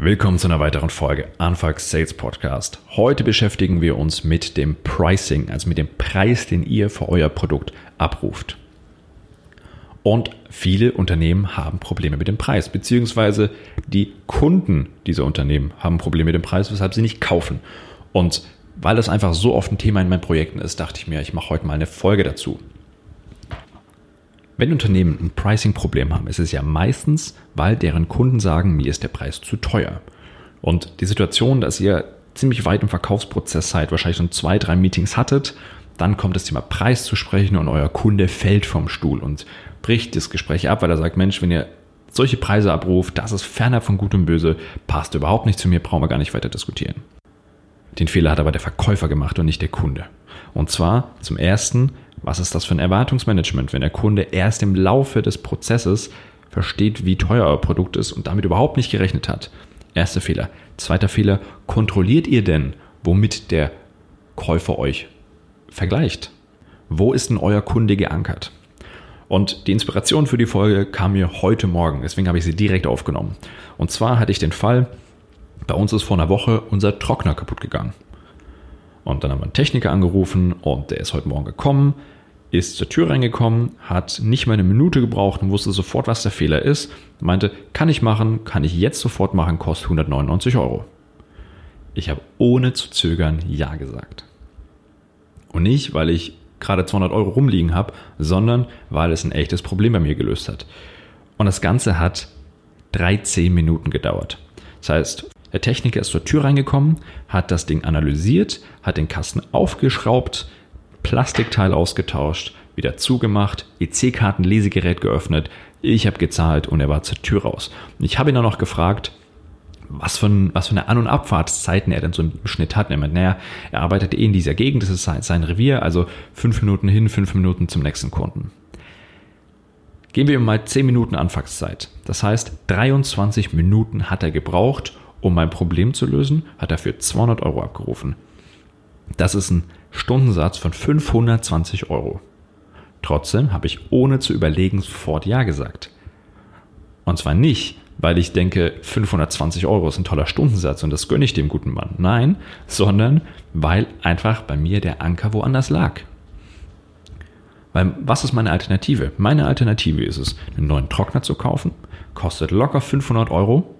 Willkommen zu einer weiteren Folge Anfang Sales Podcast. Heute beschäftigen wir uns mit dem Pricing, also mit dem Preis, den ihr für euer Produkt abruft. Und viele Unternehmen haben Probleme mit dem Preis, beziehungsweise die Kunden dieser Unternehmen haben Probleme mit dem Preis, weshalb sie nicht kaufen. Und weil das einfach so oft ein Thema in meinen Projekten ist, dachte ich mir, ich mache heute mal eine Folge dazu. Wenn Unternehmen ein Pricing-Problem haben, ist es ja meistens, weil deren Kunden sagen, mir ist der Preis zu teuer. Und die Situation, dass ihr ziemlich weit im Verkaufsprozess seid, wahrscheinlich schon zwei, drei Meetings hattet, dann kommt das Thema Preis zu sprechen und euer Kunde fällt vom Stuhl und bricht das Gespräch ab, weil er sagt, Mensch, wenn ihr solche Preise abruft, das ist fernab von Gut und Böse, passt überhaupt nicht zu mir, brauchen wir gar nicht weiter diskutieren. Den Fehler hat aber der Verkäufer gemacht und nicht der Kunde. Und zwar zum ersten, was ist das für ein Erwartungsmanagement, wenn der Kunde erst im Laufe des Prozesses versteht, wie teuer euer Produkt ist und damit überhaupt nicht gerechnet hat? Erster Fehler. Zweiter Fehler, kontrolliert ihr denn, womit der Käufer euch vergleicht? Wo ist denn euer Kunde geankert? Und die Inspiration für die Folge kam mir heute Morgen, deswegen habe ich sie direkt aufgenommen. Und zwar hatte ich den Fall, bei uns ist vor einer Woche unser Trockner kaputt gegangen. Und dann haben wir einen Techniker angerufen und der ist heute Morgen gekommen, ist zur Tür reingekommen, hat nicht mal eine Minute gebraucht und wusste sofort, was der Fehler ist. Meinte, kann ich machen, kann ich jetzt sofort machen, kostet 199 Euro. Ich habe ohne zu zögern Ja gesagt. Und nicht, weil ich gerade 200 Euro rumliegen habe, sondern weil es ein echtes Problem bei mir gelöst hat. Und das Ganze hat 13 Minuten gedauert. Das heißt, der Techniker ist zur Tür reingekommen, hat das Ding analysiert, hat den Kasten aufgeschraubt, Plastikteil ausgetauscht, wieder zugemacht, EC-Karten-Lesegerät geöffnet, ich habe gezahlt und er war zur Tür raus. Und ich habe ihn dann noch gefragt, was für, was für eine An- und Abfahrtszeiten er denn so im Schnitt hat. Er meint, naja, er arbeitet eh in dieser Gegend, das ist sein, sein Revier, also fünf Minuten hin, fünf Minuten zum nächsten Kunden. Gehen wir mal zehn Minuten Anfangszeit. Das heißt, 23 Minuten hat er gebraucht, um mein Problem zu lösen, hat er für 200 Euro abgerufen. Das ist ein Stundensatz von 520 Euro. Trotzdem habe ich ohne zu überlegen sofort Ja gesagt. Und zwar nicht, weil ich denke, 520 Euro ist ein toller Stundensatz und das gönne ich dem guten Mann. Nein, sondern weil einfach bei mir der Anker woanders lag. Weil was ist meine Alternative? Meine Alternative ist es, einen neuen Trockner zu kaufen, kostet locker 500 Euro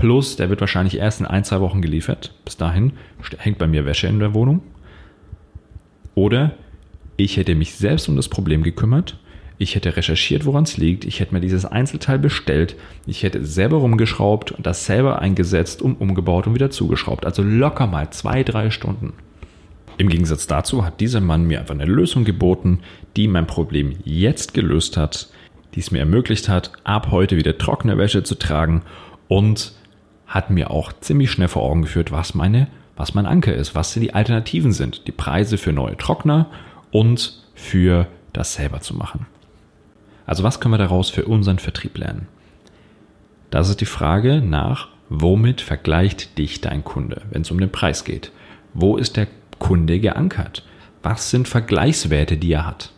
Plus, der wird wahrscheinlich erst in ein, zwei Wochen geliefert. Bis dahin hängt bei mir Wäsche in der Wohnung. Oder ich hätte mich selbst um das Problem gekümmert. Ich hätte recherchiert, woran es liegt. Ich hätte mir dieses Einzelteil bestellt. Ich hätte selber rumgeschraubt und das selber eingesetzt und umgebaut und wieder zugeschraubt. Also locker mal zwei, drei Stunden. Im Gegensatz dazu hat dieser Mann mir einfach eine Lösung geboten, die mein Problem jetzt gelöst hat, die es mir ermöglicht hat, ab heute wieder trockene Wäsche zu tragen und hat mir auch ziemlich schnell vor Augen geführt, was meine, was mein Anker ist, was die Alternativen sind, die Preise für neue Trockner und für das selber zu machen. Also was können wir daraus für unseren Vertrieb lernen? Das ist die Frage nach, womit vergleicht dich dein Kunde, wenn es um den Preis geht? Wo ist der Kunde geankert? Was sind Vergleichswerte, die er hat?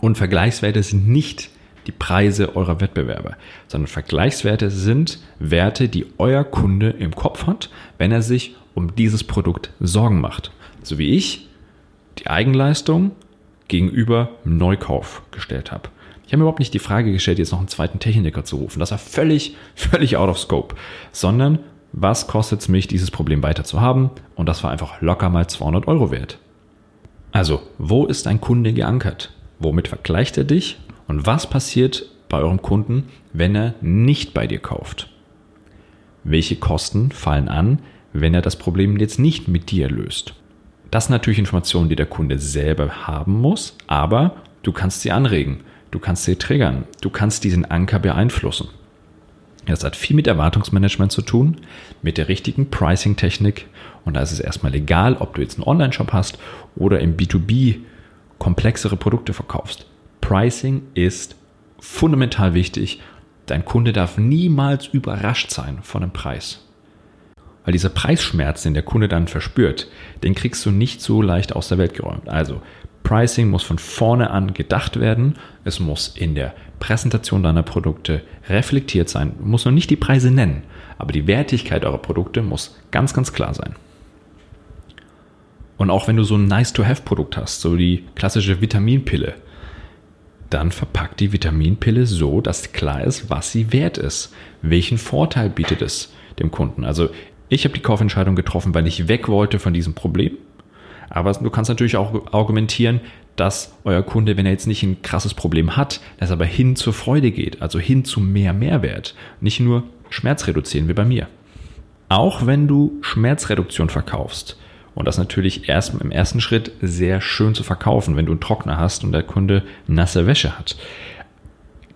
Und Vergleichswerte sind nicht die Preise eurer Wettbewerber, sondern Vergleichswerte sind Werte, die euer Kunde im Kopf hat, wenn er sich um dieses Produkt Sorgen macht. So wie ich die Eigenleistung gegenüber Neukauf gestellt habe. Ich habe mir überhaupt nicht die Frage gestellt, jetzt noch einen zweiten Techniker zu rufen. Das war völlig, völlig out of scope. Sondern, was kostet es mich, dieses Problem weiter zu haben? Und das war einfach locker mal 200 Euro wert. Also, wo ist dein Kunde geankert? Womit vergleicht er dich? Und was passiert bei eurem Kunden, wenn er nicht bei dir kauft? Welche Kosten fallen an, wenn er das Problem jetzt nicht mit dir löst? Das sind natürlich Informationen, die der Kunde selber haben muss, aber du kannst sie anregen, du kannst sie triggern, du kannst diesen Anker beeinflussen. Das hat viel mit Erwartungsmanagement zu tun, mit der richtigen Pricing-Technik und da ist es erstmal egal, ob du jetzt einen Online-Shop hast oder im B2B komplexere Produkte verkaufst. Pricing ist fundamental wichtig. Dein Kunde darf niemals überrascht sein von dem Preis. Weil dieser Preisschmerz, den der Kunde dann verspürt, den kriegst du nicht so leicht aus der Welt geräumt. Also Pricing muss von vorne an gedacht werden. Es muss in der Präsentation deiner Produkte reflektiert sein. Du musst noch nicht die Preise nennen, Aber die Wertigkeit eurer Produkte muss ganz, ganz klar sein. Und auch wenn du so ein Nice-to-Have-Produkt hast, so die klassische Vitaminpille, dann verpackt die Vitaminpille so, dass klar ist, was sie wert ist. Welchen Vorteil bietet es dem Kunden? Also ich habe die Kaufentscheidung getroffen, weil ich weg wollte von diesem Problem. Aber du kannst natürlich auch argumentieren, dass euer Kunde, wenn er jetzt nicht ein krasses Problem hat, dass er aber hin zur Freude geht, also hin zu mehr Mehrwert, nicht nur Schmerz reduzieren wie bei mir. Auch wenn du Schmerzreduktion verkaufst, und das natürlich erst im ersten Schritt sehr schön zu verkaufen, wenn du einen Trockner hast und der Kunde nasse Wäsche hat,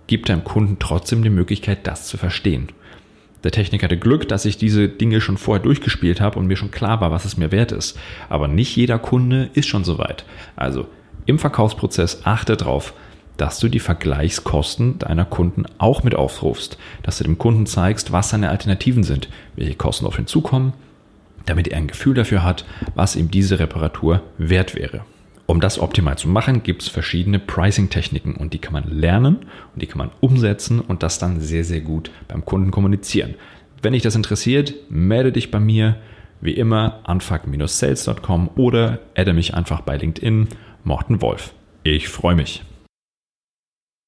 gibt deinem Kunden trotzdem die Möglichkeit, das zu verstehen. Der Technik hatte Glück, dass ich diese Dinge schon vorher durchgespielt habe und mir schon klar war, was es mir wert ist. Aber nicht jeder Kunde ist schon so weit. Also im Verkaufsprozess achte darauf, dass du die Vergleichskosten deiner Kunden auch mit aufrufst, dass du dem Kunden zeigst, was seine Alternativen sind, welche Kosten auf ihn zukommen, damit er ein Gefühl dafür hat, was ihm diese Reparatur wert wäre. Um das optimal zu machen, gibt es verschiedene Pricing-Techniken und die kann man lernen und die kann man umsetzen und das dann sehr, sehr gut beim Kunden kommunizieren. Wenn dich das interessiert, melde dich bei mir, wie immer, anfuck-sales.com oder adde mich einfach bei LinkedIn, Morten Wolf. Ich freue mich.